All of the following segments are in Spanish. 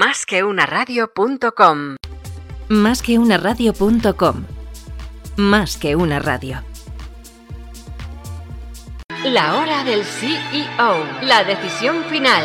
Más que una radio.com. Más que una radio.com. Más que una radio. La hora del CEO. La decisión final.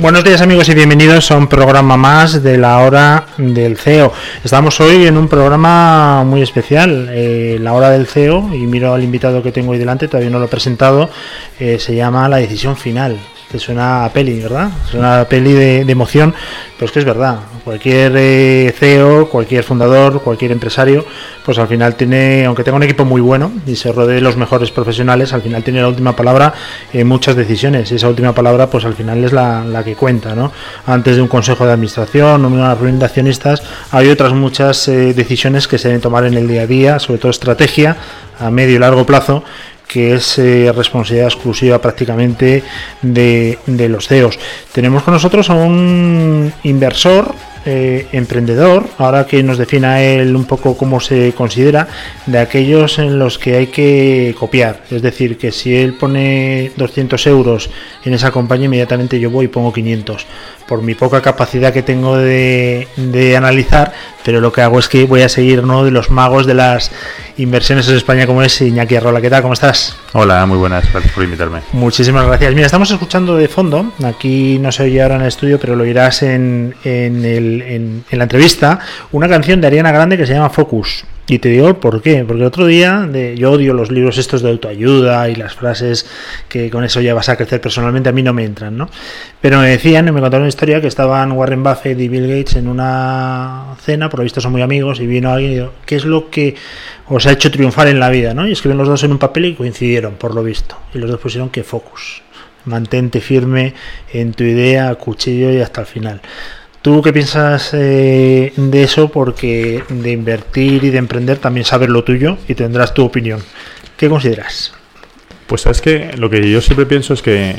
Buenos días amigos y bienvenidos a un programa más de la hora del CEO. Estamos hoy en un programa muy especial, eh, la hora del CEO, y miro al invitado que tengo ahí delante, todavía no lo he presentado, eh, se llama La decisión final. Te suena a peli, ¿verdad? Suena a peli de, emoción, pero es que es verdad. Cualquier eh, CEO, cualquier fundador, cualquier empresario, pues al final tiene, aunque tenga un equipo muy bueno y se rodee de los mejores profesionales, al final tiene la última palabra en muchas decisiones. Y esa última palabra, pues al final es la, la que cuenta, ¿no? Antes de un consejo de administración una reunión de accionistas, hay otras muchas eh, decisiones que se deben tomar en el día a día, sobre todo estrategia a medio y largo plazo que es eh, responsabilidad exclusiva prácticamente de, de, los CEOs. Tenemos con nosotros a un inversor, eh, emprendedor, ahora que nos defina él un poco cómo se considera, de aquellos en los que hay que copiar. Es decir, que si él pone 200 euros en esa compañía, inmediatamente yo voy y pongo 500 por mi poca capacidad que tengo de, analizar, pero lo que hago es que voy a seguir uno de los magos de las inversiones en España como es Iñaki Arrola. ¿Qué tal? ¿Cómo estás? Hola, muy buenas, gracias por invitarme. Muchísimas gracias. Mira, estamos escuchando de fondo, aquí no se oye ahora en el estudio, pero lo oirás en, en, en la entrevista, una canción de Ariana Grande que se llama Focus. Y te digo por qué, porque otro día de, yo odio los libros estos de autoayuda y las frases que con eso ya vas a crecer personalmente, a mí no me entran, ¿no? Pero me decían, y me contaron una historia que estaban Warren Buffett y Bill Gates en una cena, por lo visto son muy amigos, y vino alguien y dijo, ¿qué es lo que os ha hecho triunfar en la vida, ¿no? Y escribieron los dos en un papel y coincidieron, por lo visto. Y los dos pusieron que focus. Mantente firme en tu idea, cuchillo y hasta el final. ¿Tú qué piensas eh, de eso? Porque de invertir y de emprender también sabes lo tuyo y tendrás tu opinión. ¿Qué consideras? Pues sabes que lo que yo siempre pienso es que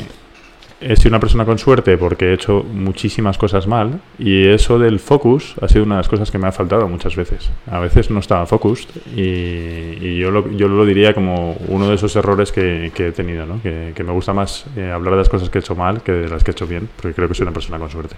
he sido una persona con suerte porque he hecho muchísimas cosas mal y eso del focus ha sido una de las cosas que me ha faltado muchas veces. A veces no estaba focused y, yo, lo, yo lo diría como uno de esos errores que, he tenido, ¿no? que, me gusta más eh, hablar de las cosas que he hecho mal que de las que he hecho bien, porque creo que soy una persona con suerte.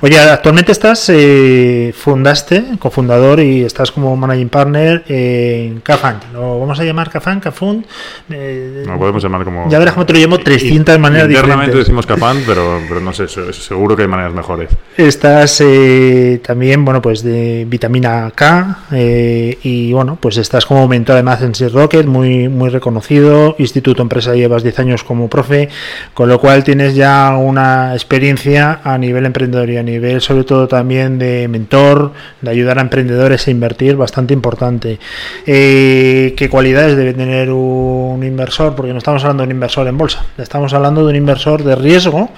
Oye, actualmente estás, eh, fundaste, cofundador y estás como managing partner en Cafan. ¿Lo vamos a llamar Cafan, Cafund? Eh, no podemos llamar como... Ya verás cómo te lo llamo 300 maneras diferentes decimos Capán, pero, pero no sé, seguro que hay maneras mejores. Estás eh, también, bueno, pues de vitamina K eh, y bueno, pues estás como mentor además en Sir Rocket, muy, muy reconocido, Instituto Empresa llevas 10 años como profe, con lo cual tienes ya una experiencia a nivel emprendedor y a nivel sobre todo también de mentor, de ayudar a emprendedores a invertir, bastante importante. Eh, ¿Qué cualidades debe tener un inversor? Porque no estamos hablando de un inversor en bolsa, estamos hablando de un inversor de riesgo,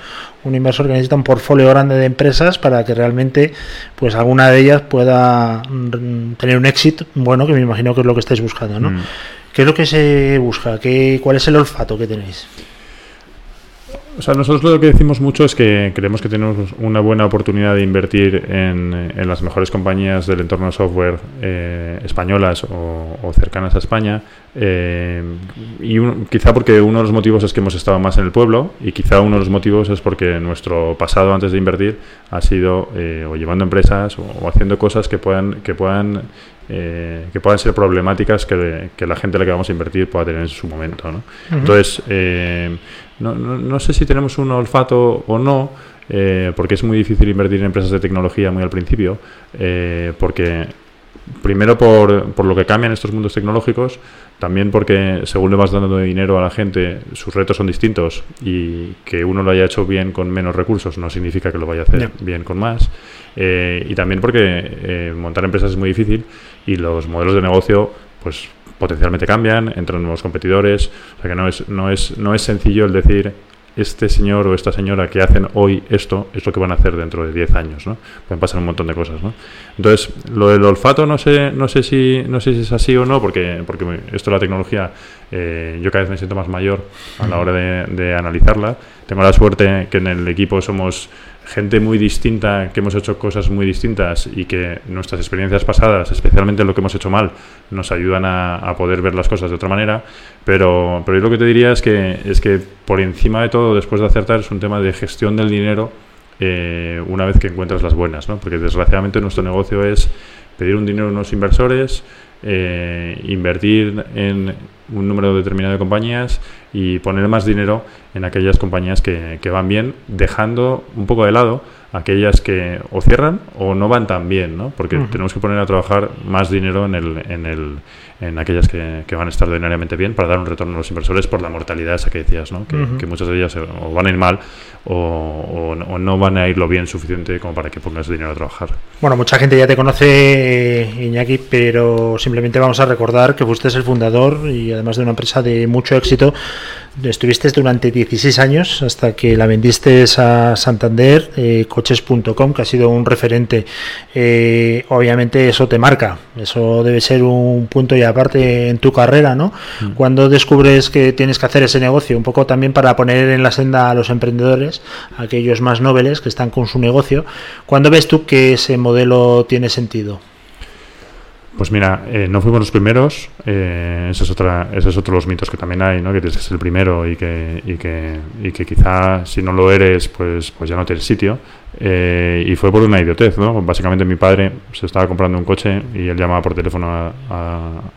un inversor que necesita un portfolio grande de empresas para que realmente pues alguna de ellas pueda mm, tener un éxito bueno, que me imagino que es lo que estáis buscando, ¿no? Mm. ¿Qué es lo que se busca? ¿Qué, ¿Cuál es el olfato que tenéis? O sea, nosotros lo que decimos mucho es que creemos que tenemos una buena oportunidad de invertir en, las mejores compañías del entorno software eh, españolas o, cercanas a España. Eh, y quizá porque uno de los motivos es que hemos estado más en el pueblo y quizá uno de los motivos es porque nuestro pasado antes de invertir ha sido eh, o llevando empresas o, haciendo cosas que puedan que puedan que puedan ser problemáticas que, la gente a la que vamos a invertir pueda tener en su momento. ¿no? Entonces, no, no, no, sé si tenemos un olfato o no, eh, porque es muy difícil invertir en empresas de tecnología muy al principio, eh, porque primero por, por, lo que cambian estos mundos tecnológicos, también porque según le vas dando dinero a la gente, sus retos son distintos y que uno lo haya hecho bien con menos recursos no significa que lo vaya a hacer bien con más. Eh, y también porque montar empresas es muy difícil y los modelos de negocio pues potencialmente cambian, entran nuevos competidores, o sea que no es, no es, no es sencillo el decir este señor o esta señora que hacen hoy esto es lo que van a hacer dentro de 10 años, ¿no? Pueden pasar un montón de cosas, ¿no? Entonces, lo del olfato no sé, no sé si no sé si es así o no, porque, porque esto la tecnología, eh, yo cada vez me siento más mayor a la hora de, de analizarla. Tengo la suerte que en el equipo somos gente muy distinta, que hemos hecho cosas muy distintas y que nuestras experiencias pasadas, especialmente lo que hemos hecho mal, nos ayudan a, poder ver las cosas de otra manera. Pero, pero yo lo que te diría es que, es que por encima de todo, después de acertar, es un tema de gestión del dinero eh, una vez que encuentras las buenas, ¿no? Porque desgraciadamente nuestro negocio es pedir un dinero a unos inversores, eh, invertir en un número determinado de compañías y poner más dinero en aquellas compañías que, que, van bien, dejando un poco de lado aquellas que o cierran o no van tan bien, ¿no? Porque tenemos que poner a trabajar más dinero en, el, en, el, en aquellas que, que, van a estar ordinariamente bien para dar un retorno a los inversores por la mortalidad esa que decías, ¿no? Que, muchas de ellas o van a ir mal o, o, no van a ir lo bien suficiente como para que pongas dinero a trabajar. Bueno, mucha gente ya te conoce, Iñaki, pero simplemente vamos a recordar que fuiste el fundador y además de una empresa de mucho éxito Estuviste durante 16 años hasta que la vendiste a Santander, eh, coches.com, que ha sido un referente. Eh, obviamente eso te marca, eso debe ser un punto y aparte en tu carrera, ¿no? Mm. Cuando descubres que tienes que hacer ese negocio, un poco también para poner en la senda a los emprendedores, aquellos más nobles que están con su negocio, ¿cuándo ves tú que ese modelo tiene sentido? Pues mira, eh, no fuimos los primeros, eh, ese, es otra, ese es otro de los mitos que también hay, ¿no? que tienes que ser el primero y que, y que, y que quizá si no lo eres, pues, pues ya no tienes sitio. Eh, y fue por una idiotez, ¿no? Básicamente mi padre se estaba comprando un coche y él llamaba por teléfono a,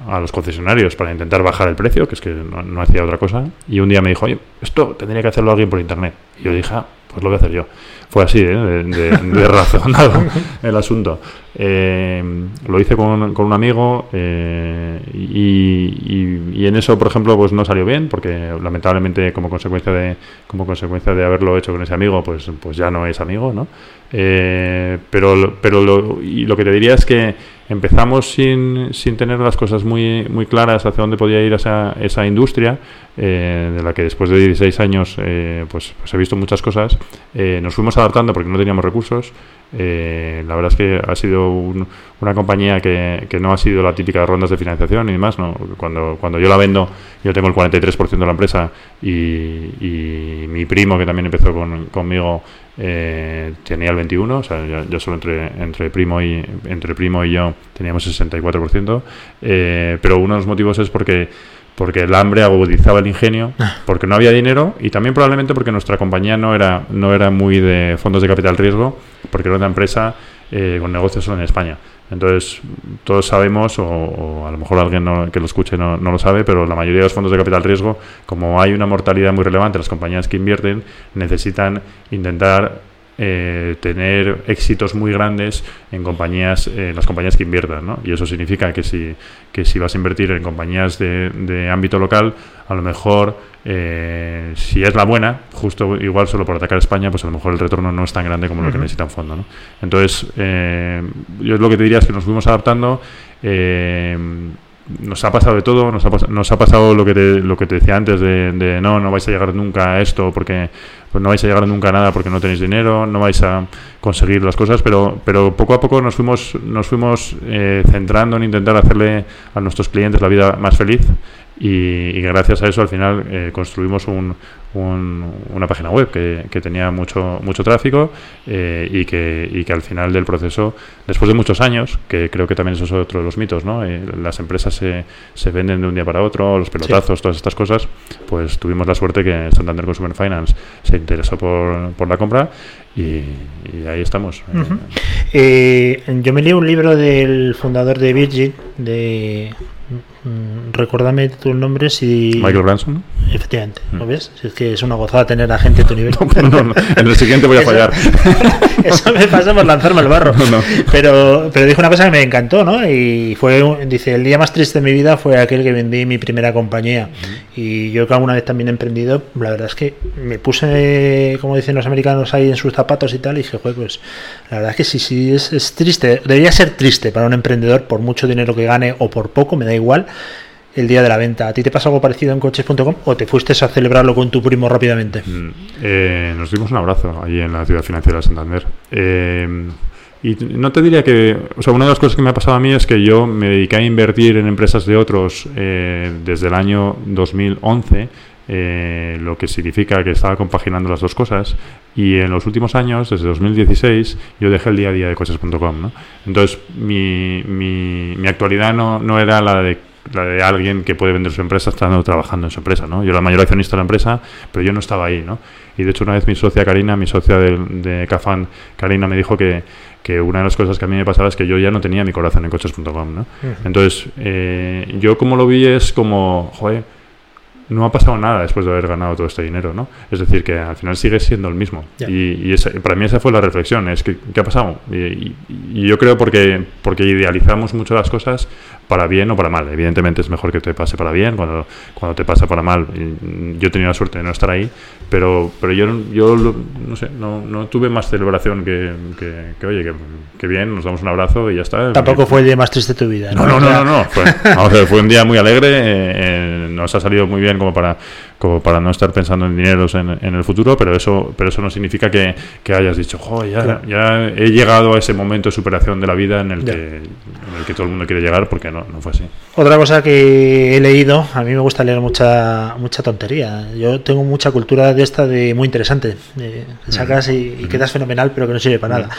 a, los concesionarios para intentar bajar el precio, que es que no, hacía otra cosa. Y un día me dijo, oye, esto tendría que hacerlo alguien por internet. Y yo dije, ah, pues lo voy a hacer yo. Fue así, ¿eh? de, de, razonado el asunto. Eh, lo hice con, con un amigo eh, y, y, en eso, por ejemplo, pues no salió bien porque lamentablemente como consecuencia de como consecuencia de haberlo hecho con ese amigo, pues pues ya no es amigo, ¿no? Eh, pero pero lo, y lo que te diría es que empezamos sin, sin tener las cosas muy, muy claras hacia dónde podía ir esa, esa industria, eh, de la que después de 16 años eh, pues, pues, he visto muchas cosas. Eh, nos fuimos adaptando porque no teníamos recursos. La verdad es que ha sido una compañía que, que, no ha sido la típica de rondas de financiación y demás. ¿no? Cuando, cuando yo la vendo, yo tengo el 43% de la empresa y, mi primo, que también empezó con, conmigo, eh, tenía el 21, o sea, yo, solo entre, entre, primo y, entre primo y yo teníamos el 64%, eh, pero uno de los motivos es porque porque el hambre agudizaba el ingenio, ah. porque no había dinero y también probablemente porque nuestra compañía no era, no era muy de fondos de capital riesgo, porque era una empresa eh, con negocios solo en España. Entonces, todos sabemos, o, a lo mejor alguien que lo escuche no, no, lo sabe, pero la mayoría de los fondos de capital riesgo, como hay una mortalidad muy relevante, las compañías que invierten necesitan intentar eh, tener éxitos muy grandes en compañías, en las compañías que inviertan, ¿no? Y eso significa que si, que si vas a invertir en compañías de, de ámbito local, a lo mejor eh, si es la buena, justo igual solo por atacar España, pues a lo mejor el retorno no es tan grande como lo que necesita un fondo, ¿no? Entonces, eh, yo lo que te diría es que nos fuimos adaptando. Nos ha pasado de todo, nos ha, nos ha pasado lo que te, lo que te decía antes de, no, no vais a llegar nunca a esto porque pues no vais a llegar nunca a nada porque no tenéis dinero, no vais a conseguir las cosas, pero, pero poco a poco nos fuimos, nos fuimos eh, centrando en intentar hacerle a nuestros clientes la vida más feliz y, gracias a eso al final eh, construimos un, una página web que, que, tenía mucho mucho tráfico eh, y, que, y que al final del proceso, después de muchos años, que creo que también eso es otro de los mitos, ¿no? Eh, las empresas se, se, venden de un día para otro, los pelotazos, todas estas cosas, pues tuvimos la suerte que Santander Consumer Finance se interesó por, por la compra y, ahí estamos. yo me leí un libro del fundador de Virgin, de recuérdame tu nombre si. Michael Branson. Efectivamente, ¿lo mm. ves? es que es una gozada tener a gente a tu nivel. en el siguiente voy a fallar. Eso me pasa por lanzarme al barro. Pero, pero dijo una cosa que me encantó, ¿no? Y fue, dice, el día más triste de mi vida fue aquel que vendí mi primera compañía. Y yo que alguna vez también he emprendido, la verdad es que me puse, como dicen los americanos, ahí en sus zapatos y tal, y dije, pues la verdad es que sí, sí, es, es triste. Debería ser triste para un emprendedor, por mucho dinero que gane o por poco, me da igual el día de la venta. ¿A ti te pasó algo parecido en coches.com o te fuiste a celebrarlo con tu primo rápidamente? Mm, eh, nos dimos un abrazo allí en la ciudad financiera de Santander. Eh, y no te diría que, o sea, una de las cosas que me ha pasado a mí es que yo me dediqué a invertir en empresas de otros eh, desde el año 2011, eh, lo que significa que estaba compaginando las dos cosas. Y en los últimos años, desde 2016, yo dejé el día a día de coches.com. ¿no? Entonces, mi, mi, mi actualidad no, no era la de la de alguien que puede vender su empresa estando trabajando en su empresa, ¿no? Yo era la mayor accionista de la empresa, pero yo no estaba ahí, ¿no? Y de hecho una vez mi socia Karina, mi socia de, de Cafán, Karina me dijo que, que una de las cosas que a mí me pasaba es que yo ya no tenía mi corazón en coches.com, ¿no? Entonces, eh, yo como lo vi es como, joder, no ha pasado nada después de haber ganado todo este dinero, ¿no? Es decir, que al final sigue siendo el mismo. Y, y esa- para mí esa fue la reflexión, es que, ¿qué ha pasado? Y, y- y yo creo porque, porque idealizamos mucho las cosas para bien o para mal. Evidentemente es mejor que te pase para bien, cuando, cuando te pasa para mal. Yo he tenido la suerte de no estar ahí, pero, pero yo, no- yo no sé, no, no tuve más celebración que, que, que, oye, que, que bien, nos damos un abrazo y ya está. Tampoco fue el día más triste de tu vida. No, no, no, sea, no, no. Fue, vamos a ver, fue un día muy alegre. eh, eh, nos ha salido muy bien como para, como para no estar pensando en dineros en, en el futuro, pero eso, pero eso no significa que, que hayas dicho, "Jo, ya, Claro. ya he llegado a ese momento de superación de la vida en el, Ya. que, en el que todo el mundo quiere llegar, porque no, no fue así. Otra cosa que he leído, a mí me gusta leer mucha mucha tontería. Yo tengo mucha cultura de esta de muy interesante. Eh, sacas y, y quedas fenomenal, pero que no sirve para nada.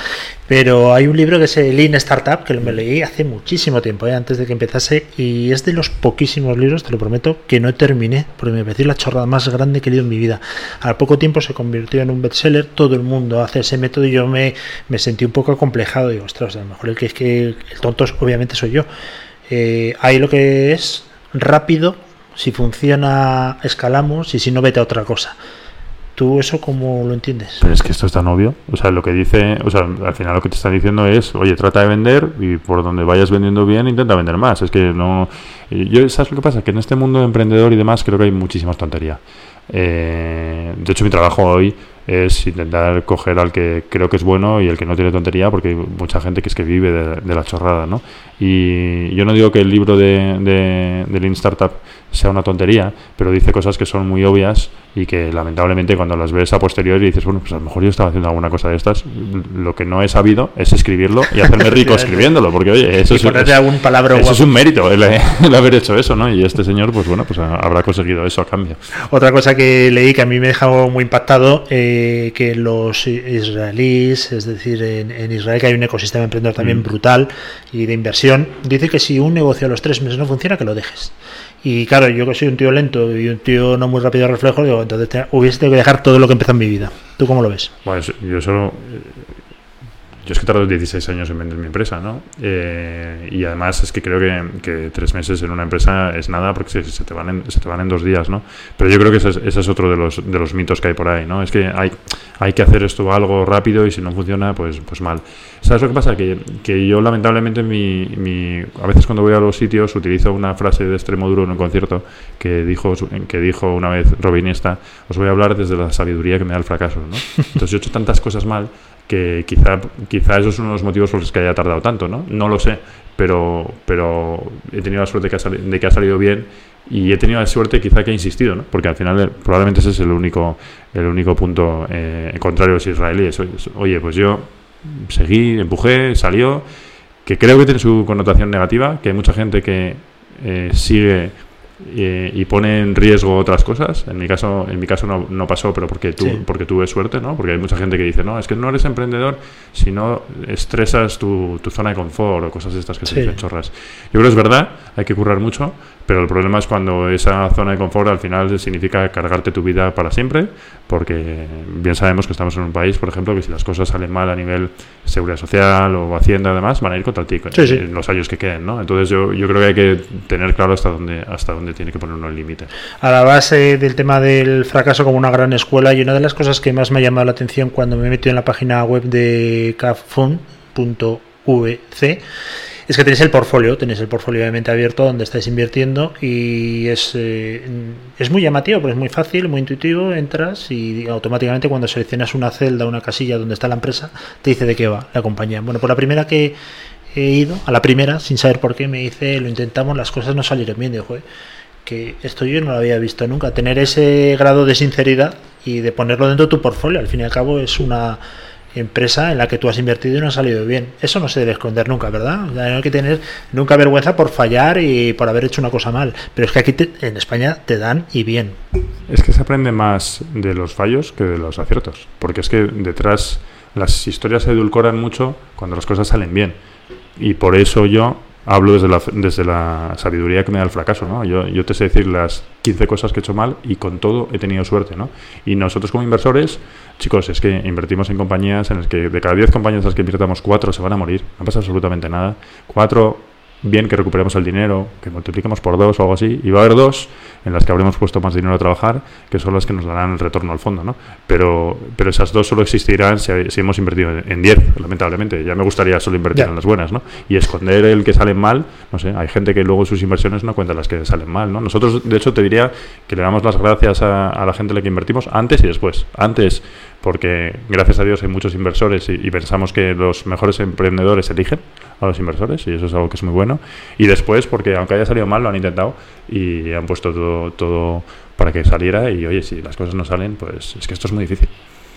Pero hay un libro que es el Lean Startup, que me leí hace muchísimo tiempo, eh, antes de que empezase, y es de los poquísimos libros, te lo prometo, que no terminé, porque me pareció la chorrada más grande que he leído en mi vida. Al poco tiempo se convirtió en un bestseller, todo el mundo hace ese método y yo me, me sentí un poco acomplejado. Digo, ostras, a lo mejor el que es que el tonto obviamente soy yo. Eh, ahí lo que es rápido, si funciona escalamos y si no vete a otra cosa. ¿Tú eso cómo lo entiendes? Es que esto es tan obvio. O sea, lo que dice, o sea, al final lo que te están diciendo es, oye, trata de vender y por donde vayas vendiendo bien, intenta vender más. Es que no. y Yo, ¿sabes lo que pasa? Que en este mundo de emprendedor y demás creo que hay muchísimas tonterías. Eh, de hecho, mi trabajo hoy es intentar coger al que creo que es bueno y el que no tiene tontería, porque hay mucha gente que es que vive de, de la chorrada, ¿no? Y yo no digo que el libro de, de, de Lean Startup sea una tontería, pero dice cosas que son muy obvias y que lamentablemente cuando las ves a posteriori dices, bueno, pues a lo mejor yo estaba haciendo alguna cosa de estas. Lo que no he sabido es escribirlo y hacerme rico escribiéndolo, porque oye, eso es, ponerte es- algún palabra eso guapo. es un mérito, el, el haber hecho eso, ¿no? Y este señor, pues bueno, pues habrá conseguido eso a cambio. Otra cosa que leí que a mí me dejó muy impactado, eh, que los israelíes, es decir, en, en Israel que hay un ecosistema emprendedor también Mm. brutal y de inversión, dice que si un negocio a los tres meses no funciona, que lo dejes. Y claro, yo que soy un tío lento y un tío no muy rápido de reflejo, digo, entonces te- hubiese tenido que dejar todo lo que empezó en mi vida. ¿Tú cómo lo ves? Bueno, yo solo. Yo es que tardo 16 años en vender mi empresa, ¿no? Eh, y además es que creo que, tres meses en una empresa es nada porque se, se te van en, se te van en dos días, ¿no? Pero yo creo que ese es, ese es otro de los, de los mitos que hay por ahí, ¿no? Es que hay, hay que hacer esto algo rápido y si no funciona, pues, pues mal. ¿Sabes lo que pasa? Que, que yo lamentablemente mi, mi, a veces cuando voy a los sitios utilizo una frase de extremo duro en un concierto que dijo, que dijo una vez Robin Iniesta, os voy a hablar desde la sabiduría que me da el fracaso, ¿no? Entonces yo he hecho tantas cosas mal que quizá, quizá eso es uno de los motivos por los que haya tardado tanto, ¿no? No lo sé, pero, pero he tenido la suerte de que ha salido bien y he tenido la suerte quizá que he insistido, ¿no? Porque al final eh, probablemente ese es el único, el único punto eh, contrario a los israelíes. Oye, pues yo seguí, empujé, salió, que creo que tiene su connotación negativa, que hay mucha gente que eh, sigue y pone en riesgo otras cosas. En mi caso, en mi caso no, no pasó, pero porque, tu, Sí. porque tuve suerte, ¿no? Porque hay mucha gente que dice, no, es que no eres emprendedor si no estresas tu, tu zona de confort o cosas estas que Sí. se dicen chorras. Yo creo que es verdad, hay que currar mucho, pero el problema es cuando esa zona de confort al final significa cargarte tu vida para siempre, porque bien sabemos que estamos en un país, por ejemplo, que si las cosas salen mal a nivel seguridad social o hacienda, además, van a ir contra ti sí. en los años que queden, ¿no? Entonces yo, yo creo que hay que tener claro hasta dónde, hasta dónde tiene que poner. A la base del tema del fracaso como una gran escuela y una de las cosas que más me ha llamado la atención cuando me he metido en la página web de cafun.vc es que tenéis el portfolio, tenéis el portfolio obviamente abierto donde estáis invirtiendo y es, eh, es muy llamativo, pero es muy fácil, muy intuitivo, entras y automáticamente cuando seleccionas una celda, una casilla donde está la empresa, te dice de qué va la compañía. Bueno, por la primera que he ido a la primera, sin saber por qué, me dice, lo intentamos, las cosas no salieron bien. Dijo, que esto yo no lo había visto nunca. Tener ese grado de sinceridad y de ponerlo dentro de tu portfolio, al fin y al cabo es una empresa en la que tú has invertido y no ha salido bien. Eso no se debe esconder nunca, ¿verdad? no hay que tener nunca vergüenza por fallar y por haber hecho una cosa mal. Pero es que aquí en España te dan y bien. Es que se aprende más de los fallos que de los aciertos. Porque es que detrás las historias se edulcoran mucho cuando las cosas salen bien. Y por eso yo hablo desde la, desde la sabiduría que me da el fracaso, ¿no? Yo, yo te sé decir las 15 cosas que he hecho mal y con todo he tenido suerte, ¿no? Y nosotros como inversores, chicos, es que invertimos en compañías en las que de cada 10 compañías en las que invirtamos, 4 se van a morir, no pasa absolutamente nada. 4 bien que recuperemos el dinero, que multipliquemos por dos o algo así, y va a haber dos en las que habremos puesto más dinero a trabajar, que son las que nos darán el retorno al fondo, ¿no? Pero, pero esas dos solo existirán si, hemos invertido en 10, lamentablemente. Ya me gustaría solo invertir en las buenas, ¿no? Y esconder el que salen mal, no sé, hay gente que luego sus inversiones no cuenta las que salen mal, ¿no? Nosotros, de hecho, te diría que le damos las gracias a, a la gente a la que invertimos antes y después. Antes porque gracias a Dios hay muchos inversores y, pensamos que los mejores emprendedores eligen a los inversores y eso es algo que es muy bueno. Y después, porque aunque haya salido mal, lo han intentado y han puesto todo, todo para que saliera y oye, si las cosas no salen, pues es que esto es muy difícil.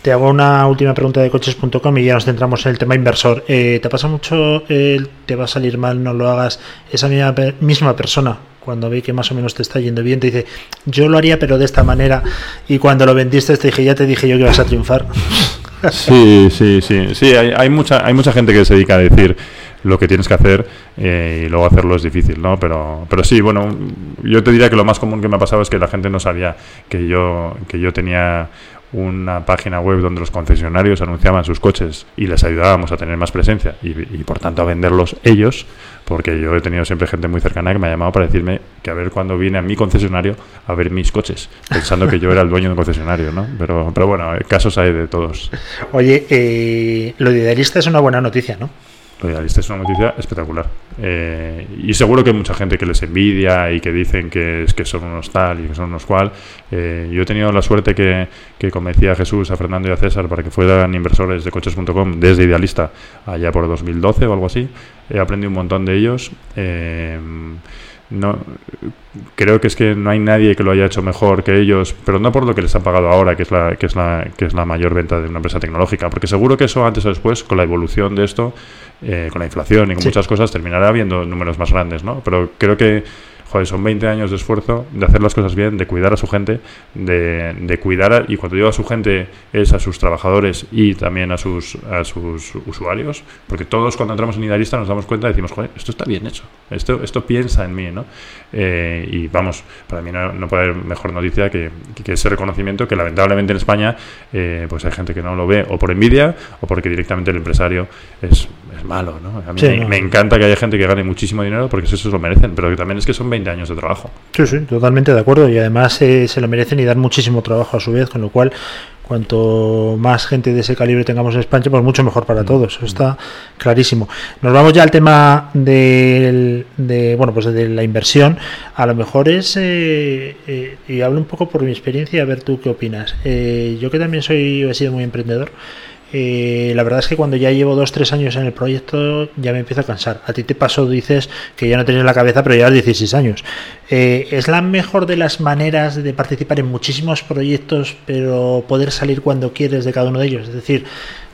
Te hago una última pregunta de coches.com y ya nos centramos en el tema inversor. Eh, ¿Te pasa mucho el te va a salir mal, no lo hagas? Esa misma, misma persona cuando ve que más o menos te está yendo bien, te dice, yo lo haría pero de esta manera. Y cuando lo vendiste te dije, ya te dije yo que vas a triunfar. Sí, sí, sí. Sí, hay, hay, mucha, hay mucha gente que se dedica a decir lo que tienes que hacer eh, y luego hacerlo es difícil, ¿no? Pero, pero sí, bueno, yo te diría que lo más común que me ha pasado es que la gente no sabía que yo, que yo tenía una página web donde los concesionarios anunciaban sus coches y les ayudábamos a tener más presencia y, por tanto a venderlos ellos, porque yo he tenido siempre gente muy cercana que me ha llamado para decirme que a ver cuando viene a mi concesionario a ver mis coches, pensando que yo era el dueño de un concesionario, ¿no? Pero, pero bueno, casos hay de todos. Oye, eh, lo de idealista es una buena noticia, ¿no? Lo es una noticia espectacular. Eh, y seguro que hay mucha gente que les envidia y que dicen que, que son unos tal y que son unos cual. Eh, yo he tenido la suerte que, que convencí a Jesús, a Fernando y a César para que fueran inversores de coches.com desde Idealista allá por 2012 o algo así. He aprendido un montón de ellos. Eh, no creo que es que no hay nadie que lo haya hecho mejor que ellos, pero no por lo que les han pagado ahora, que es la que es la que es la mayor venta de una empresa tecnológica, porque seguro que eso antes o después con la evolución de esto eh, con la inflación y con muchas cosas, terminará habiendo números más grandes, ¿no? Pero creo que joder, son 20 años de esfuerzo de hacer las cosas bien, de cuidar a su gente, de, de cuidar, y cuando digo a su gente es a sus trabajadores y también a sus, a sus usuarios, porque todos cuando entramos en Idealista nos damos cuenta y decimos, joder, esto está bien hecho, esto, esto piensa en mí, ¿no? Eh, y vamos, para mí no, puede haber mejor noticia que, ese reconocimiento que lamentablemente en España pues pues hay gente que no lo ve o por envidia o porque directamente el empresario es, es malo, ¿no? A mí me, encanta que haya gente que gane muchísimo dinero porque eso se lo merecen, pero que también es que son 20 años de trabajo. Sí, sí, totalmente de acuerdo y además eh, se lo merecen y dan muchísimo trabajo a su vez, con lo cual cuanto más gente de ese calibre tengamos en España, pues mucho mejor para mm. todos. Eso está clarísimo. Nos vamos ya al tema de, bueno, pues de la inversión. A lo mejor es, eh, eh, y hablo un poco por mi experiencia, a ver tú qué opinas. yo que también soy, he sido muy emprendedor. Eh, la verdad es que cuando ya llevo dos, tres años en el proyecto ya me empiezo a cansar. A ti te pasó, dices que ya no tienes la cabeza, pero llevas 16 años. Eh, ¿Es la mejor de las maneras de participar en muchísimos proyectos, pero poder salir cuando quieres de cada uno de ellos? Es decir,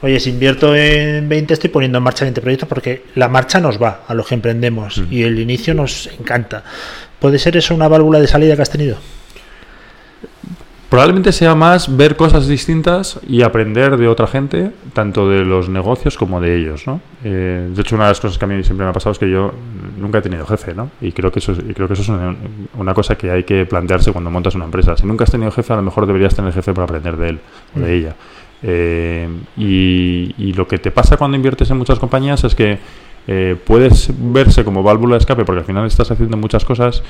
oye, si invierto en 20, estoy poniendo en marcha 20 proyectos porque la marcha nos va a los que emprendemos mm. y el inicio nos encanta. ¿Puede ser eso una válvula de salida que has tenido? Probablemente sea más ver cosas distintas y aprender de otra gente, tanto de los negocios como de ellos, ¿no? Eh, de hecho, una de las cosas que a mí siempre me ha pasado es que yo nunca he tenido jefe, ¿no? Y creo que eso es, creo que eso es una, cosa que hay que plantearse cuando montas una empresa. Si nunca has tenido jefe, a lo mejor deberías tener jefe para aprender de él o de mm. ella. Eh, y, lo que te pasa cuando inviertes en muchas compañías es que eh, puedes verse como válvula de escape porque al final estás haciendo muchas cosas,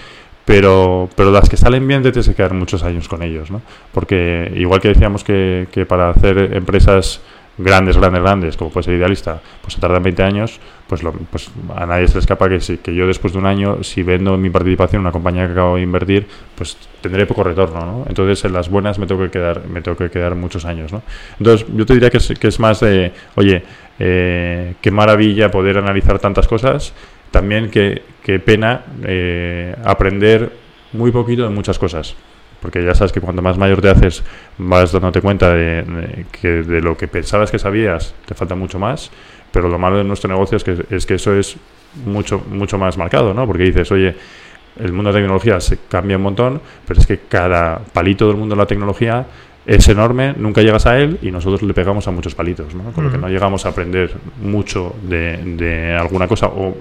pero, pero las que salen bien te tienes que quedar muchos años con ellos, ¿no? Porque igual que decíamos que, que para hacer empresas grandes, grandes, grandes, como puede ser Idealista, pues se tardan 20 años, pues, lo, pues a nadie se le escapa que, si, que yo después de un año, si vendo mi participación en una compañía que acabo de invertir, pues tendré poco retorno, ¿no? Entonces en las buenas me tengo que quedar, me tengo que quedar muchos años, ¿no? Entonces yo te diría que es, que es más de, oye, eh, qué maravilla poder analizar tantas cosas, también qué, qué pena eh, aprender muy poquito de muchas cosas porque ya sabes que cuanto más mayor te haces vas dándote cuenta de, que de lo que pensabas que sabías te falta mucho más pero lo malo de nuestro negocio es que, es que eso es mucho mucho más marcado no porque dices oye el mundo de tecnología se cambia un montón pero es que cada palito del mundo de la tecnología es enorme, nunca llegas a él y nosotros le pegamos a muchos palitos, ¿no? con lo que no llegamos a aprender mucho de, de alguna cosa o,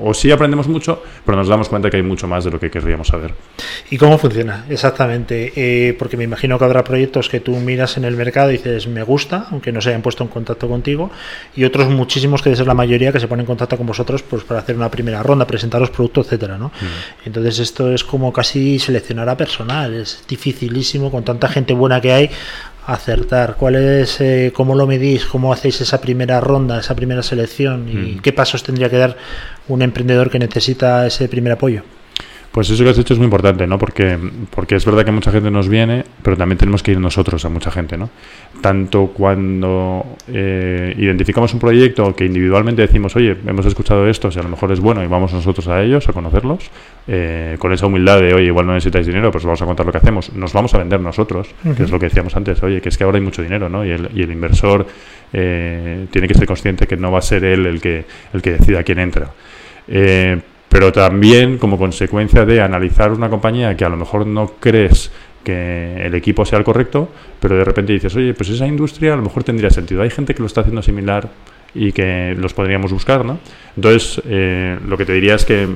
o, sí aprendemos mucho, pero nos damos cuenta que hay mucho más de lo que querríamos saber. ¿Y cómo funciona exactamente? Eh, porque me imagino que habrá proyectos que tú miras en el mercado y dices me gusta, aunque no se hayan puesto en contacto contigo, y otros muchísimos que debe ser la mayoría que se ponen en contacto con vosotros pues para hacer una primera ronda, presentar los productos, etcétera, ¿no? Entonces esto es como casi seleccionar a personal, es dificilísimo con tanta gente buena que hay acertar. Cuál es eh, cómo lo medís cómo hacéis esa primera ronda esa primera selección y Mm. qué pasos tendría que dar un emprendedor que necesita ese primer apoyo Pues eso que has hecho es muy importante, ¿no? Porque, porque es verdad que mucha gente nos viene, pero también tenemos que ir nosotros a mucha gente, ¿no? Tanto cuando eh, identificamos un proyecto que individualmente decimos, oye, hemos escuchado esto, si a lo mejor es bueno y vamos nosotros a ellos a conocerlos, eh, con esa humildad de, oye, igual no necesitáis dinero, pues vamos a contar lo que hacemos, nos vamos a vender nosotros, que es lo que decíamos antes, oye, que es que ahora hay mucho dinero, ¿no? Y el, y el inversor eh, tiene que ser consciente que no va a ser él el que, el que decida quién entra. Eh, pero también como consecuencia de analizar una compañía que a lo mejor no crees que el equipo sea el correcto, pero de repente dices, oye, pues esa industria a lo mejor tendría sentido. Hay gente que lo está haciendo similar y que los podríamos buscar, ¿no? Entonces, eh, lo que te diría es que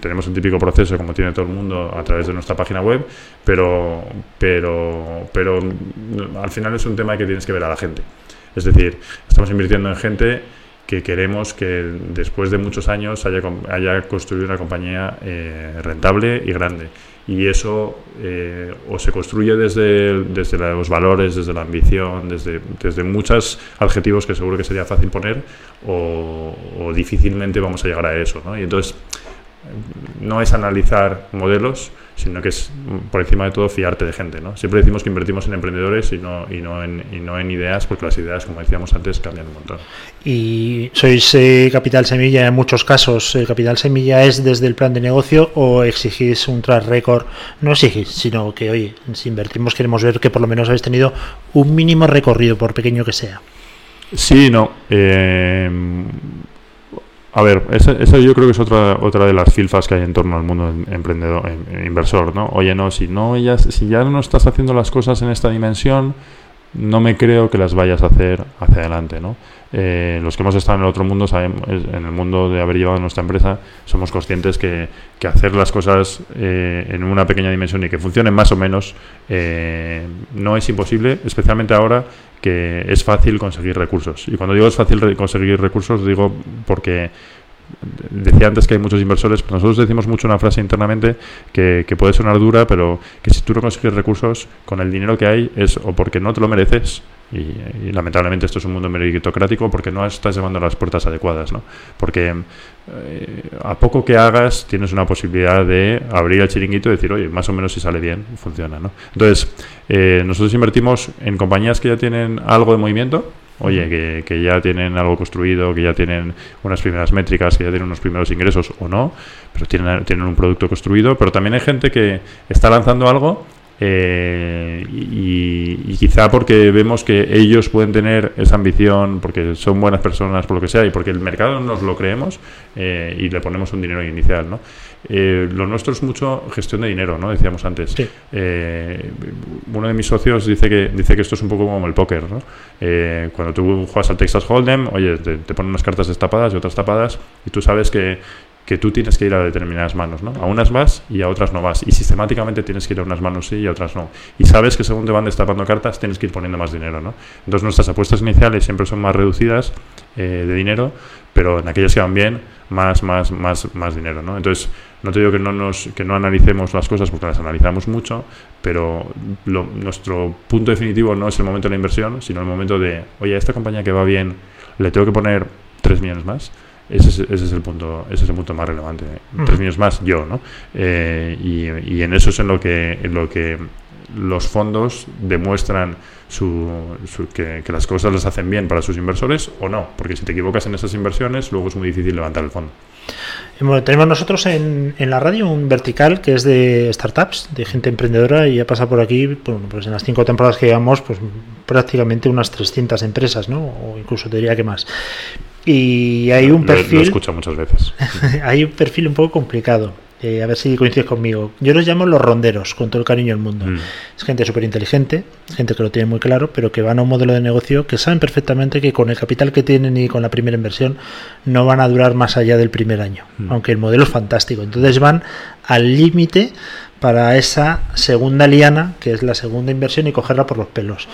tenemos un típico proceso, como tiene todo el mundo, a través de nuestra página web, pero, pero, pero al final es un tema que tienes que ver a la gente. Es decir, estamos invirtiendo en gente que queremos que después de muchos años haya, haya construido una compañía eh, rentable y grande. Y eso eh, o se construye desde, desde los valores, desde la ambición, desde, desde muchos adjetivos que seguro que sería fácil poner, o, o difícilmente vamos a llegar a eso. ¿no? Y entonces no es analizar modelos, sino que es mm, por encima de todo fiarte de gente. ¿no? Siempre decimos que invertimos en emprendedores y no, y no, en, y no en ideas, porque las ideas, como decíamos antes, cambian un montón. y sois eh, capital semilla en muchos casos eh, capital semilla es desde el plan de negocio o exigís un track record no exigís sino que oye si invertimos queremos ver que por lo menos habéis tenido un mínimo recorrido por pequeño que sea Sí, no. eh, a ver, esa, esa yo creo que es otra otra de las filfas que hay en torno al mundo em- emprendedor, em- inversor, ¿no? Oye, no, si no ya, si ya no estás haciendo las cosas en esta dimensión, no me creo que las vayas a hacer hacia adelante, ¿no? Eh, los que hemos estado en el otro mundo, sabemos, en el mundo de haber llevado nuestra empresa, somos conscientes que, que hacer las cosas eh, en una pequeña dimensión y que funcionen más o menos eh, no es imposible, especialmente ahora que es fácil conseguir recursos. Y cuando digo es fácil conseguir recursos, digo porque decía antes que hay muchos inversores, pero nosotros decimos mucho una frase internamente que, que puede sonar dura, pero que si tú no consigues recursos con el dinero que hay es o porque no te lo mereces, y, lamentablemente esto es un mundo meritocrático, porque no estás llevando las puertas adecuadas, ¿no? Porque eh, a poco que hagas tienes una posibilidad de abrir el chiringuito y decir, oye, más o menos si sale bien, funciona, ¿no? Entonces, eh, nosotros invertimos en compañías que ya tienen algo de movimiento, Oye, que, que ya tienen algo construido, que ya tienen unas primeras métricas, que ya tienen unos primeros ingresos o no, pero tienen, tienen un producto construido. Pero también hay gente que está lanzando algo eh, y, y quizá porque vemos que ellos pueden tener esa ambición, porque son buenas personas, por lo que sea, y porque el mercado nos lo creemos eh, y le ponemos un dinero inicial. ¿no? Eh, lo nuestro es mucho gestión de dinero, ¿no? decíamos antes. Sí. Eh, uno de mis socios dice que, dice que esto es un poco como el póker. ¿no? Eh, cuando tú juegas al Texas Hold'em, oye, te, te ponen unas cartas destapadas y otras tapadas, y tú sabes que que tú tienes que ir a determinadas manos, ¿no? A unas vas y a otras no vas. Y sistemáticamente tienes que ir a unas manos sí y a otras no. Y sabes que según te van destapando cartas, tienes que ir poniendo más dinero, ¿no? Entonces nuestras apuestas iniciales siempre son más reducidas eh, de dinero, pero en aquellas que van bien, más, más, más, más dinero, ¿no? Entonces, no te digo que no, nos, que no analicemos las cosas porque las analizamos mucho, pero nuestro punto definitivo no es el momento de la inversión, sino el momento de, oye, a esta compañía que va bien, le tengo que poner 3 millones más ese es, ese es, el punto ese es el punto más relevante. Tres millones más yo no eh, y, y, en eso es en lo que en lo que los fondos demuestran su, su, que, que, las cosas las hacen bien para sus inversores o no. Porque si te equivocas en esas inversiones luego es muy difícil levantar el fondo. Bueno, tenemos nosotros en, en, la radio un vertical que es de startups, de gente emprendedora y ha pasado por aquí, bueno, pues en las cinco temporadas que llevamos, pues prácticamente unas 300 empresas, ¿no? O incluso te diría que más. Y hay un perfil. Lo, lo escucho muchas veces. hay un perfil un poco complicado. Eh, a ver si coincides conmigo. Yo los llamo los ronderos, con todo el cariño del mundo. Mm. Es gente súper inteligente, gente que lo tiene muy claro, pero que van a un modelo de negocio que saben perfectamente que con el capital que tienen y con la primera inversión no van a durar más allá del primer año, mm. aunque el modelo es fantástico. Entonces van al límite para esa segunda liana, que es la segunda inversión, y cogerla por los pelos.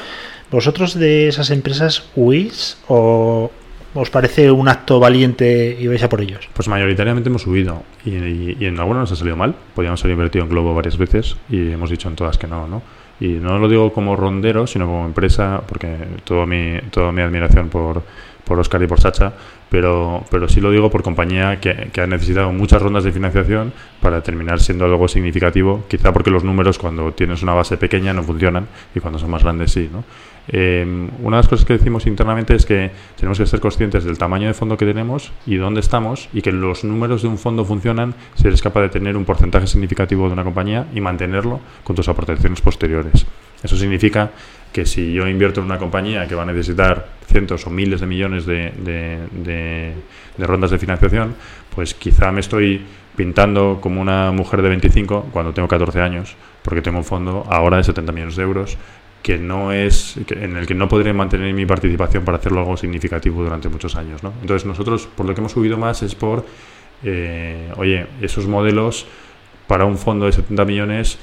¿Vosotros de esas empresas huís o, ¿Os parece un acto valiente y vais a por ellos? Pues mayoritariamente hemos subido y, y, y en algunos nos ha salido mal. Podríamos haber invertido en Globo varias veces y hemos dicho en todas que no, ¿no? Y no lo digo como rondero, sino como empresa, porque toda mi, toda mi admiración por, por Oscar y por Sacha, pero, pero sí lo digo por compañía que, que, ha necesitado muchas rondas de financiación para terminar siendo algo significativo, quizá porque los números cuando tienes una base pequeña no funcionan y cuando son más grandes sí, ¿no? Eh, una de las cosas que decimos internamente es que tenemos que ser conscientes del tamaño de fondo que tenemos y dónde estamos y que los números de un fondo funcionan si eres capaz de tener un porcentaje significativo de una compañía y mantenerlo con tus aportaciones posteriores. Eso significa que si yo invierto en una compañía que va a necesitar cientos o miles de millones de rondas de financiación, pues quizá me estoy pintando como una mujer de 25 cuando tengo 14 años, porque tengo un fondo ahora de 70 millones de euros que no es en el que no podré mantener mi participación para hacerlo algo significativo durante muchos años. ¿no? Entonces nosotros por lo que hemos subido más es por, eh, oye, esos modelos para un fondo de 70 millones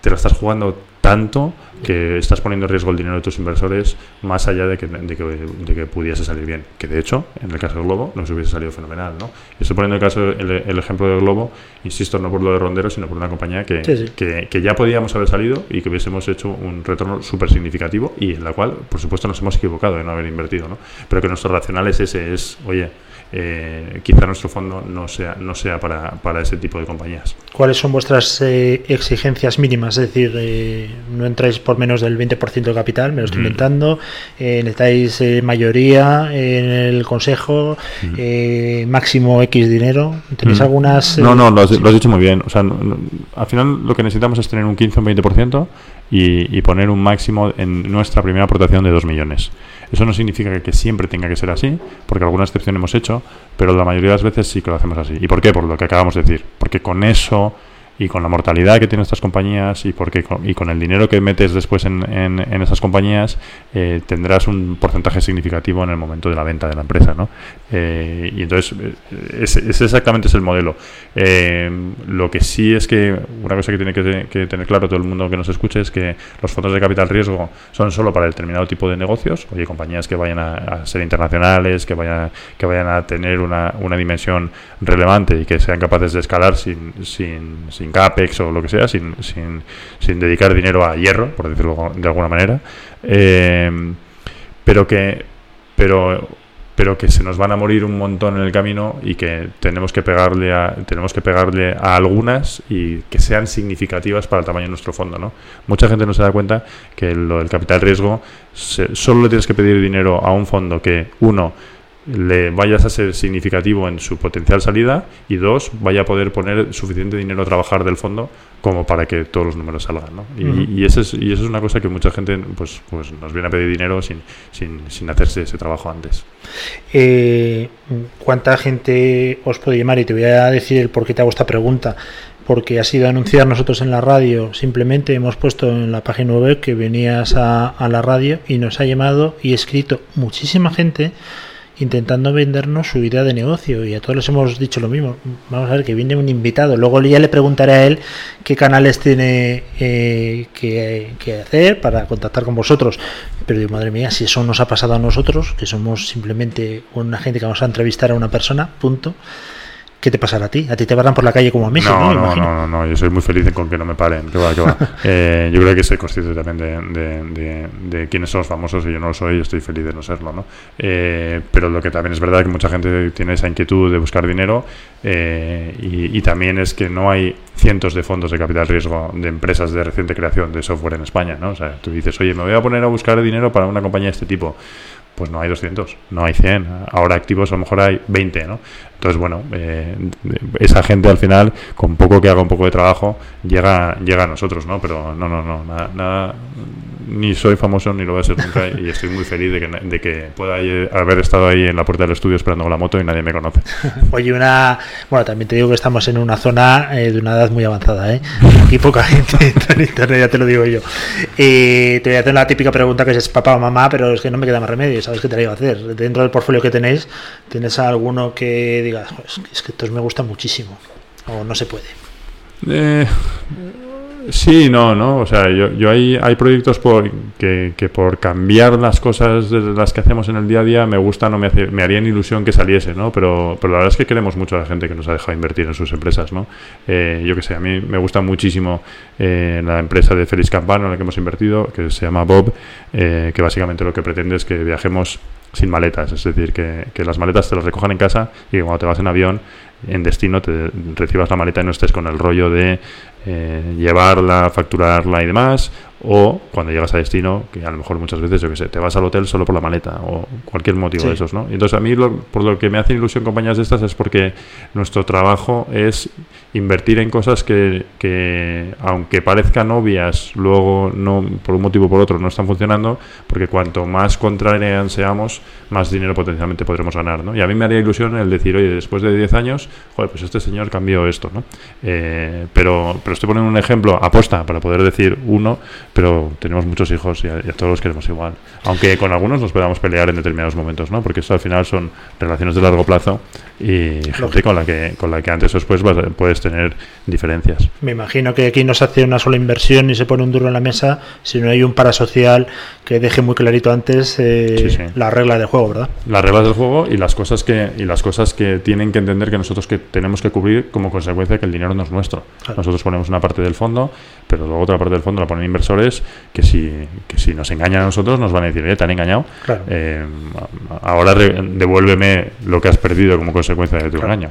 te lo estás jugando tanto que estás poniendo en riesgo el dinero de tus inversores más allá de que, de que, de que pudiese salir bien. Que de hecho, en el caso del Globo, nos hubiese salido fenomenal. ¿no? Estoy poniendo el, caso, el, el, ejemplo del Globo, insisto, no por lo de Rondero, sino por una compañía que, sí, sí. que, que ya podíamos haber salido y que hubiésemos hecho un retorno súper significativo y en la cual, por supuesto, nos hemos equivocado de no haber invertido. ¿no? Pero que nuestro racional es ese, es, oye, eh, quizá nuestro fondo no sea, no sea para, para, ese tipo de compañías. ¿Cuáles son vuestras eh, exigencias mínimas? Es decir, eh, no entráis por menos del 20% de capital, me lo estoy mm. inventando, eh, necesitáis eh, mayoría en el consejo, mm. máximo X dinero. ¿Tenéis mm. algunas...? no, no, lo has, lo has, dicho muy bien. O sea, no, no, al final lo que necesitamos es tener un 15 o un 20% y, y poner un máximo en nuestra primera aportación de 2 millones. Eso no significa que, que, siempre tenga que ser así, porque alguna excepción hemos hecho, pero la mayoría de las veces sí que lo hacemos así. ¿Y por qué? Por lo que acabamos de decir. Porque con eso y con la mortalidad que tienen estas compañías y porque con, y con el dinero que metes después en, en, en esas compañías eh, tendrás un porcentaje significativo en el momento de la venta de la empresa ¿no? Eh, y entonces ese, ese, exactamente es el modelo eh, lo que sí es que una cosa que tiene que, tener claro todo el mundo que nos escuche es que los fondos de capital riesgo son solo para determinado tipo de negocios oye compañías que vayan a, a ser internacionales que vayan, que vayan a tener una, una dimensión relevante y que sean capaces de escalar sin, sin, sin CAPEX o lo que sea, sin, sin, sin dedicar dinero a hierro, por decirlo de alguna manera, eh, pero que pero pero que se nos van a morir un montón en el camino y que tenemos que pegarle a tenemos que pegarle a algunas y que sean significativas para el tamaño de nuestro fondo, ¿no? Mucha gente no se da cuenta que lo del capital riesgo se, solo le tienes que pedir dinero a un fondo que uno le vayas a ser significativo en su potencial salida y dos, vaya a poder poner suficiente dinero a trabajar del fondo como para que todos los números salgan. ¿no? Y, uh -huh. y, eso es, y eso es una cosa que mucha gente pues, pues nos viene a pedir dinero sin, sin, sin hacerse ese trabajo antes. Eh, ¿Cuánta gente os puede llamar? Y te voy a decir el por qué te hago esta pregunta porque ha sido anunciar nosotros en la radio, simplemente hemos puesto en la página web que venías a, a la radio y nos ha llamado y escrito muchísima gente intentando vendernos su idea de negocio y a todos les hemos dicho lo mismo. Vamos a ver que viene un invitado. Luego ya le preguntaré a él qué canales tiene eh, que, que, hacer para contactar con vosotros. Pero digo, madre mía, si eso nos ha pasado a nosotros, que somos simplemente una gente que vamos a entrevistar a una persona, punto. ¿Qué te pasará a ti? A ti te paran por la calle como a mí, no, ¿no? No, no, no, yo soy muy feliz con que no me paren. eh, yo creo que soy consciente también de, de, de, quiénes son los famosos y yo no lo soy y estoy feliz de no serlo, ¿no? Eh, pero lo que también es verdad que mucha gente tiene esa inquietud de buscar dinero eh, y, y, también es que no hay cientos de fondos de capital riesgo de empresas de reciente creación de software en España, ¿no? O sea, tú dices, oye, me voy a poner a buscar dinero para una compañía de este tipo pues no hay 200, no hay 100. Ahora activos a lo mejor hay 20, ¿no? Entonces, bueno, eh, esa gente al final, con poco que haga un poco de trabajo, llega, llega a nosotros, ¿no? Pero no, no, no, nada, nada ni soy famoso ni lo voy a ser nunca y estoy muy feliz de que, de que pueda haber estado ahí en la puerta del estudio esperando con la moto y nadie me conoce. Oye, una. Bueno, también te digo que estamos en una zona eh, de una edad muy avanzada, ¿eh? Aquí poca gente en internet, ya te lo digo yo. te voy a hacer la típica pregunta que es papá o mamá, pero es que no me queda más remedio, ¿sabes qué te la iba a hacer? Dentro del portfolio que tenéis, ¿tienes alguno que digas, es que estos me gustan muchísimo? ¿O no se puede? Eh, Sí, no, no. O sea, yo, yo hay, hay proyectos por, que, que, por cambiar las cosas de las que hacemos en el día a día me gustan o me, hace, me harían ilusión que saliese, ¿no? Pero, pero la verdad es que queremos mucho a la gente que nos ha dejado invertir en sus empresas, ¿no? Eh, yo que sé, a mí me gusta muchísimo eh, la empresa de Félix Campano en la que hemos invertido, que se llama Bob, eh, que básicamente lo que pretende es que viajemos sin maletas, es decir, que, que, las maletas te las recojan en casa y que cuando te vas en avión, en destino, te recibas la maleta y no estés con el rollo de eh, llevarla, facturarla y demás, o cuando llegas a destino, que a lo mejor muchas veces, yo que sé, te vas al hotel solo por la maleta o cualquier motivo de esos, ¿no? Entonces a mí por lo que me hacen ilusión compañías de estas es porque nuestro trabajo es invertir en cosas que, que, aunque parezcan obvias, luego no por un motivo o por otro no están funcionando, porque cuanto más contrarian seamos, más dinero potencialmente podremos ganar, ¿no? Y a mí me haría ilusión el decir, oye, después de 10 años, joder, pues este señor cambió esto, ¿no? Eh, pero, pero estoy poniendo un ejemplo aposta para poder decir uno, pero tenemos muchos hijos y a, y a, todos los queremos igual. Aunque con algunos nos podamos pelear en determinados momentos, ¿no? Porque esto al final son relaciones de largo plazo y gente con la que con la que antes o después vas, puedes tener diferencias. Me imagino que aquí no se hace una sola inversión y se pone un duro en la mesa, sino hay un parasocial que deje muy clarito antes eh, sí, sí. la regla del juego, ¿verdad? Las reglas del juego y las cosas que y las cosas que tienen que entender que nosotros que tenemos que cubrir como consecuencia de que el dinero no es nuestro. Claro. Nosotros ponemos una parte del fondo, pero luego otra parte del fondo la ponen inversores que si que si nos engañan a nosotros nos van a decir, eh, te han engañado. Claro. Eh, ahora devuélveme lo que has perdido como consecuencia de tu claro. engaño.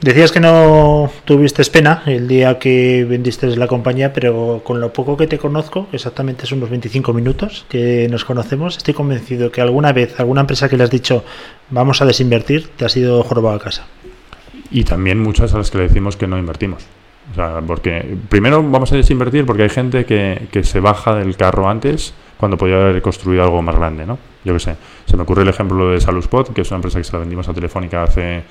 Decías que no tuviste pena el día que vendiste la compañía, pero con lo poco que te conozco, exactamente son unos 25 minutos que nos conocemos, estoy convencido que alguna vez, alguna empresa que le has dicho vamos a desinvertir, te ha sido jorobado a casa. Y también muchas a las que le decimos que no invertimos. O sea, porque primero vamos a desinvertir porque hay gente que, que se baja del carro antes cuando podía haber construido algo más grande, ¿no? Yo qué sé. Se me ocurre el ejemplo de Saluspot, que es una empresa que se la vendimos a Telefónica hace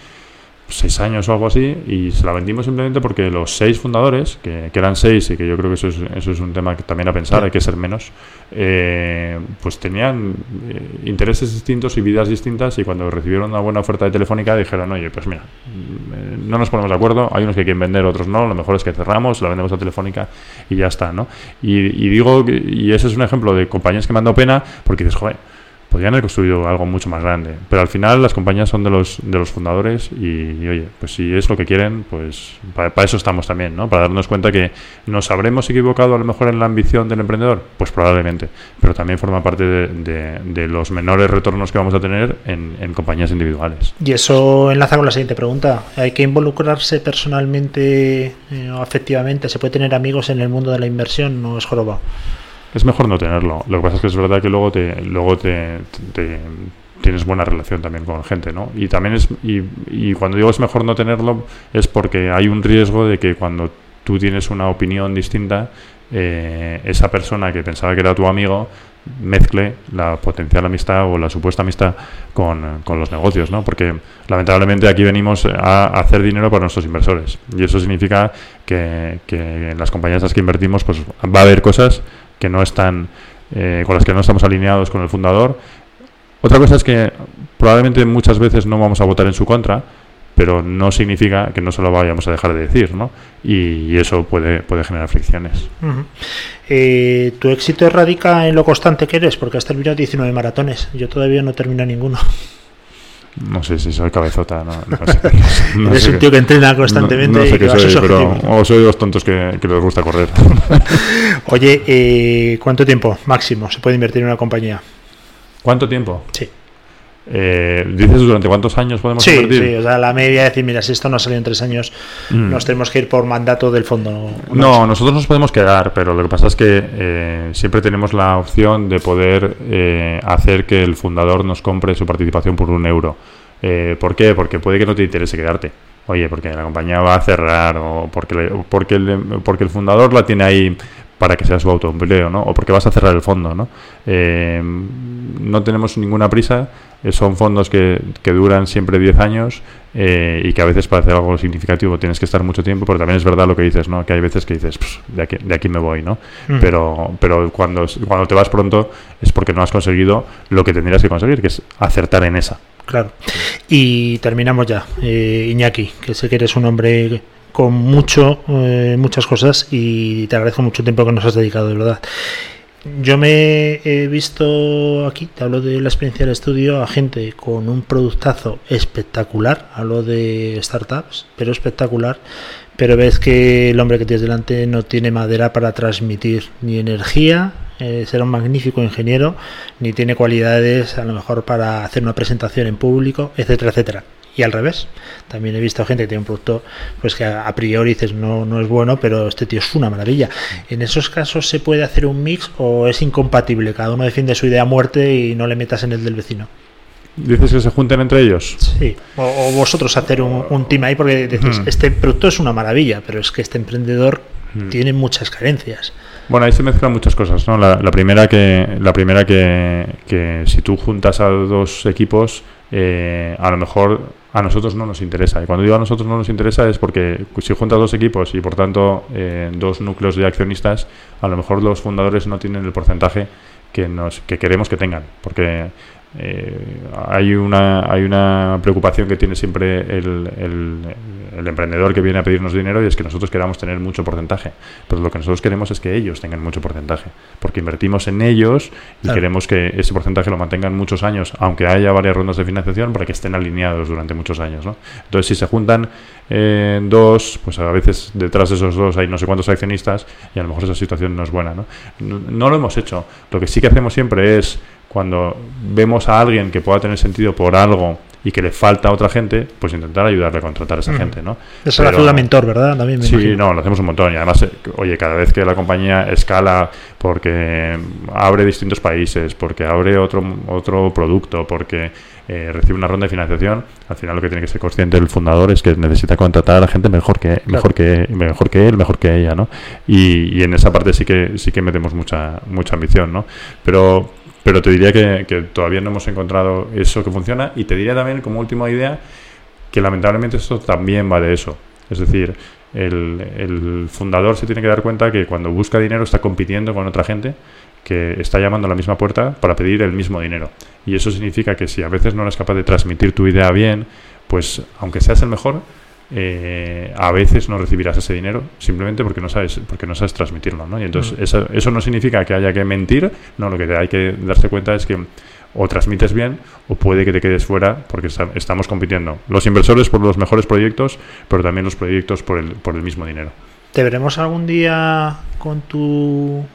seis años o algo así y se la vendimos simplemente porque los seis fundadores, que, que eran seis y que yo creo que eso es, eso es un tema que también a pensar, hay que ser menos, eh, pues tenían eh, intereses distintos y vidas distintas y cuando recibieron una buena oferta de Telefónica dijeron, oye, pues mira, eh, no nos ponemos de acuerdo, hay unos que quieren vender, otros no, lo mejor es que cerramos, la vendemos a Telefónica y ya está, ¿no? Y, y digo, y ese es un ejemplo de compañías que me han dado pena porque dices, joder, podrían haber construido algo mucho más grande. Pero al final las compañías son de los, de los fundadores y, oye, pues si es lo que quieren, pues para, eso estamos también, ¿no? Para darnos cuenta que nos habremos equivocado a lo mejor en la ambición del emprendedor, pues probablemente, pero también forma parte de, los menores retornos que vamos a tener en, en, compañías individuales. Y eso enlaza con la siguiente pregunta. ¿Hay que involucrarse personalmente eh, o afectivamente? ¿Se puede tener amigos en el mundo de la inversión? ¿No es joroba? Es mejor no tenerlo. Lo que pasa es que es verdad que luego te, luego te, te tienes buena relación también con gente, ¿no? Y también es y, y, cuando digo es mejor no tenerlo es porque hay un riesgo de que cuando tú tienes una opinión distinta eh, esa persona que pensaba que era tu amigo mezcle la potencial amistad o la supuesta amistad con, con, los negocios, ¿no? Porque lamentablemente aquí venimos a hacer dinero para nuestros inversores y eso significa que, que en las compañías en las que invertimos pues va a haber cosas que no están eh, con las que no estamos alineados con el fundador. Otra cosa es que probablemente muchas veces no vamos a votar en su contra, pero no significa que no se lo vayamos a dejar de decir, ¿no? Y, eso puede, puede generar fricciones. Eh, ¿Tu éxito radica en lo constante que eres? Porque has terminado 19 maratones. Yo todavía no termino ninguno. No sé si soy cabezota, no, Eres un tío que entrena constantemente. No, sé qué soy, pero o soy de los tontos que, les gusta correr. Oye, eh, ¿cuánto tiempo máximo se puede invertir en una compañía? ¿Cuánto tiempo? Sí. Eh, ¿Dices durante cuántos años podemos invertir? Sí, o sea, la media es decir, mira, si esto no salido en tres años, mm. nos tenemos que ir por mandato del fondo. No, nosotros nos podemos quedar, pero lo que pasa es que eh, siempre tenemos la opción de poder eh, hacer que el fundador nos compre su participación por un euro. ¿Por qué? Porque puede que no te interese quedarte. Oye, porque la compañía va a cerrar o porque, porque, el, porque el fundador la tiene ahí para que sea su autoempleo, ¿no? O porque vas a cerrar el fondo, ¿no? no tenemos ninguna prisa eh, son fondos que, que duran siempre 10 años eh, y que a veces para hacer algo significativo tienes que estar mucho tiempo, pero también es verdad lo que dices, ¿no? Que hay veces que dices, de, aquí, de aquí me voy, ¿no? Mm. Pero, pero cuando, cuando te vas pronto es porque no has conseguido lo que tendrías que conseguir, que es acertar en esa. Claro. Y terminamos ya. Eh, Iñaki, que sé que eres un hombre con mucho, muchas cosas y te agradezco mucho el tiempo que nos has dedicado, de verdad. Yo me he visto aquí, te hablo de la experiencia del estudio, a gente con un productazo espectacular, hablo de startups, pero espectacular, pero ves que el hombre que tienes delante no tiene madera para transmitir ni energía, eh, será un magnífico ingeniero, ni tiene cualidades a lo mejor para hacer una presentación en público, etcétera, etcétera y al revés. También he visto gente que tiene un producto pues que a, priori dices no, no es bueno, pero este tío es una maravilla. En esos casos se puede hacer un mix o es incompatible, cada uno defiende su idea a muerte y no le metas en el del vecino. ¿Dices que se junten entre ellos? Sí, o, vosotros hacer un, team ahí porque dices, este producto es una maravilla, pero es que este emprendedor tiene muchas carencias. Bueno, ahí se mezclan muchas cosas, ¿no? La, primera que la primera que, que si tú juntas a dos equipos, eh, a lo mejor a nosotros no nos interesa. Y cuando digo a nosotros no nos interesa es porque si juntas dos equipos y por tanto eh, dos núcleos de accionistas, a lo mejor los fundadores no tienen el porcentaje que, nos, que queremos que tengan. Porque eh, hay, una, hay una preocupación que tiene siempre el, el, emprendedor que viene a pedirnos dinero y es que nosotros queramos tener mucho porcentaje. Pero lo que nosotros queremos es que ellos tengan mucho porcentaje, porque invertimos en ellos y queremos que ese porcentaje lo mantengan muchos años, aunque haya varias rondas de financiación, para que estén alineados durante muchos años. ¿no? Entonces, si se juntan eh, dos, pues a veces detrás de esos dos hay no sé cuántos accionistas y a lo mejor esa situación no es buena. ¿no? no lo hemos hecho. Lo que sí que hacemos siempre es cuando vemos a alguien que pueda tener sentido por algo y que le falta a otra gente, pues intentar ayudarle a contratar a esa gente, ¿no? Es la ayuda mentor, ¿verdad? También sí, no, lo hacemos un montón. Y además, eh, oye, cada vez que la compañía escala porque abre distintos países, porque abre otro, otro producto, porque eh, recibe una ronda de financiación, al final lo que tiene que ser consciente el fundador es que necesita contratar a la gente mejor que mejor que mejor que él, mejor que ella, ¿no? Y, y en esa parte sí que sí que metemos mucha mucha ambición, ¿no? Pero pero te diría que, todavía no hemos encontrado eso que funciona y te diría también como última idea que lamentablemente esto también va de eso. Es decir, el, fundador se tiene que dar cuenta que cuando busca dinero está compitiendo con otra gente que está llamando a la misma puerta para pedir el mismo dinero. Y eso significa que si a veces no eres capaz de transmitir tu idea bien, pues aunque seas el mejor, eh, a veces no recibirás ese dinero simplemente porque no sabes porque no sabes transmitirlo ¿no? y entonces eso, eso, no significa que haya que mentir no lo que hay que darse cuenta es que o transmites bien o puede que te quedes fuera porque estamos compitiendo los inversores por los mejores proyectos pero también los proyectos por el, por el mismo dinero. ¿Te veremos algún día con tu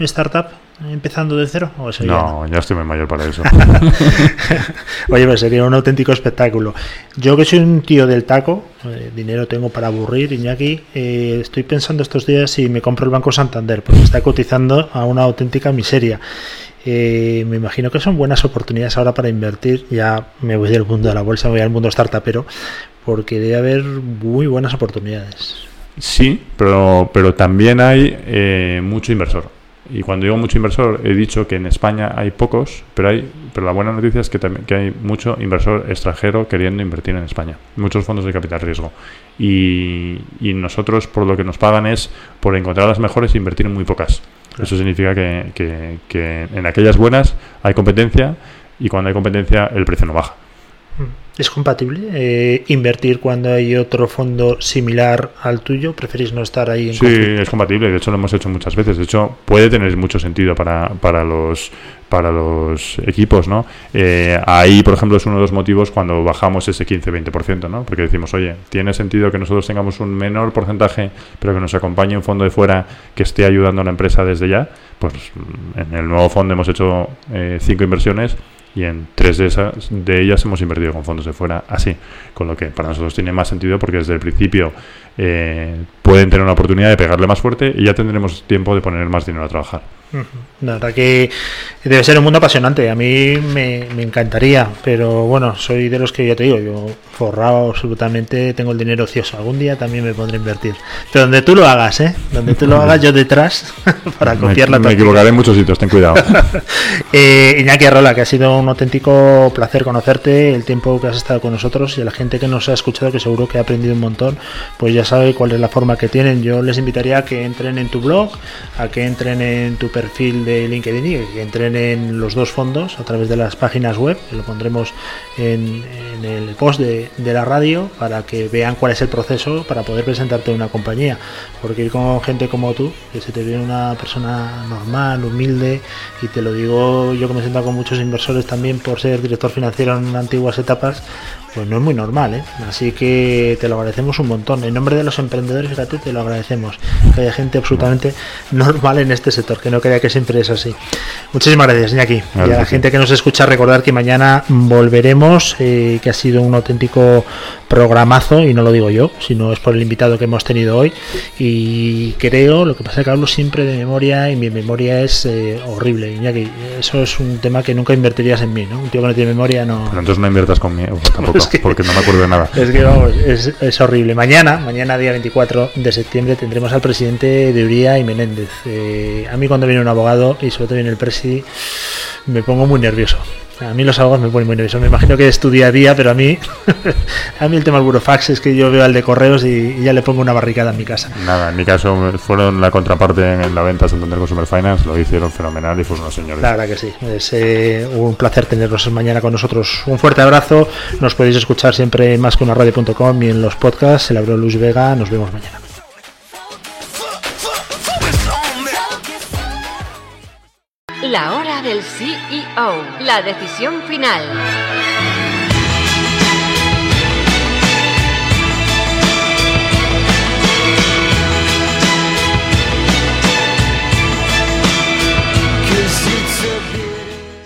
startup empezando de cero? no, ya estoy muy mayor para eso. Oye, pues sería un auténtico espectáculo. Yo que soy un tío del taco, eh, dinero tengo para aburrir, Iñaki, eh, estoy pensando estos días si me compro el Banco Santander, porque está cotizando a una auténtica miseria. Eh, me imagino que son buenas oportunidades ahora para invertir. Ya me voy del mundo de la bolsa, me voy al mundo startupero, porque debe haber muy buenas oportunidades. Sí, pero, pero también hay mucho inversor. Y cuando digo mucho inversor, he dicho que en España hay pocos, pero hay pero la buena noticia es que, también, que hay mucho inversor extranjero queriendo invertir en España, muchos fondos de capital riesgo. Y, y nosotros por lo que nos pagan es por encontrar las mejores e invertir en muy pocas. Eso significa que, que, que en aquellas buenas hay competencia y cuando hay competencia el precio no baja. ¿Es compatible eh, invertir cuando hay otro fondo similar al tuyo? ¿Preferís no estar ahí? En sí, es compatible. De hecho, lo hemos hecho muchas veces. De hecho, puede tener mucho sentido para, para los para los equipos, ¿no? Eh, ahí, por ejemplo, es uno de los motivos cuando bajamos ese 15-20%, ¿no? Porque decimos, oye, tiene sentido que nosotros tengamos un menor porcentaje, pero que nos acompañe un fondo de fuera que esté ayudando a la empresa desde ya. Pues en el nuevo fondo hemos hecho eh, cinco inversiones y en tres de esas de ellas hemos invertido con fondos de fuera así. Con lo que para nosotros tiene más sentido porque desde el principio eh, pueden tener una oportunidad de pegarle más fuerte y ya tendremos tiempo de poner más dinero a trabajar la verdad que debe ser un mundo apasionante. A mí me, encantaría, pero bueno, soy de los que ya te digo, yo forrado absolutamente, tengo el dinero ocioso. Algún día también me pondré a invertir. Pero donde tú lo hagas, ¿eh? Donde tú lo hagas, yo detrás para copiar la Me equivocaré en muchos sitios, ten cuidado. eh, Iñaki Arrola, que ha sido un auténtico placer conocerte, el tiempo que has estado con nosotros y a la gente que nos ha escuchado, que seguro que ha aprendido un montón, pues ya sabe cuál es la forma que tienen. Yo les invitaría a que entren en tu blog, a que entren en tu perfil de LinkedIn y que entren en los dos fondos a través de las páginas web, lo pondremos en, el post de, la radio para que vean cuál es el proceso para poder presentarte a una compañía. Porque ir con gente como tú, que se te viene una persona normal, humilde, y te lo digo yo que me siento con muchos inversores también por ser director financiero en antiguas etapas, pues no es muy normal, ¿eh? Así que te lo agradecemos un montón. En nombre de los emprendedores, fíjate, te lo agradecemos. Que haya gente absolutamente normal en este sector, que no crea que siempre es así. Muchísimas gracias, Iñaki. Y a la gente que nos escucha, recordar que mañana volveremos, eh, que ha sido un auténtico programazo, y no lo digo yo, sino es por el invitado que hemos tenido hoy. Y creo, lo que pasa es que hablo siempre de memoria, y mi memoria es eh, horrible, Iñaki. Eso es un tema que nunca invertirías en mí, ¿no? Un tío que no tiene memoria no. Pero entonces no inviertas conmigo tampoco porque no me acuerdo de nada. Es que vamos, es, horrible. Mañana, mañana día 24 de septiembre, tendremos al presidente de Uría y Menéndez. Eh, a mí cuando viene un abogado y sobre todo viene el presi, me pongo muy nervioso. A mí los abogados me ponen muy nervioso. Me imagino que es tu día a día, pero a mí, a mí el tema del burofax es que yo veo al de correos y, ya le pongo una barricada en mi casa. Nada, en mi caso fueron la contraparte en la venta Santander Consumer Finance, lo hicieron fenomenal y fueron unos señores. La verdad que sí, es eh, un placer tenerlos mañana con nosotros. Un fuerte abrazo, nos podéis escuchar siempre en más que una radio.com y en los podcasts. El abro Luis Vega, nos vemos mañana. La hora del CEO, la decisión final.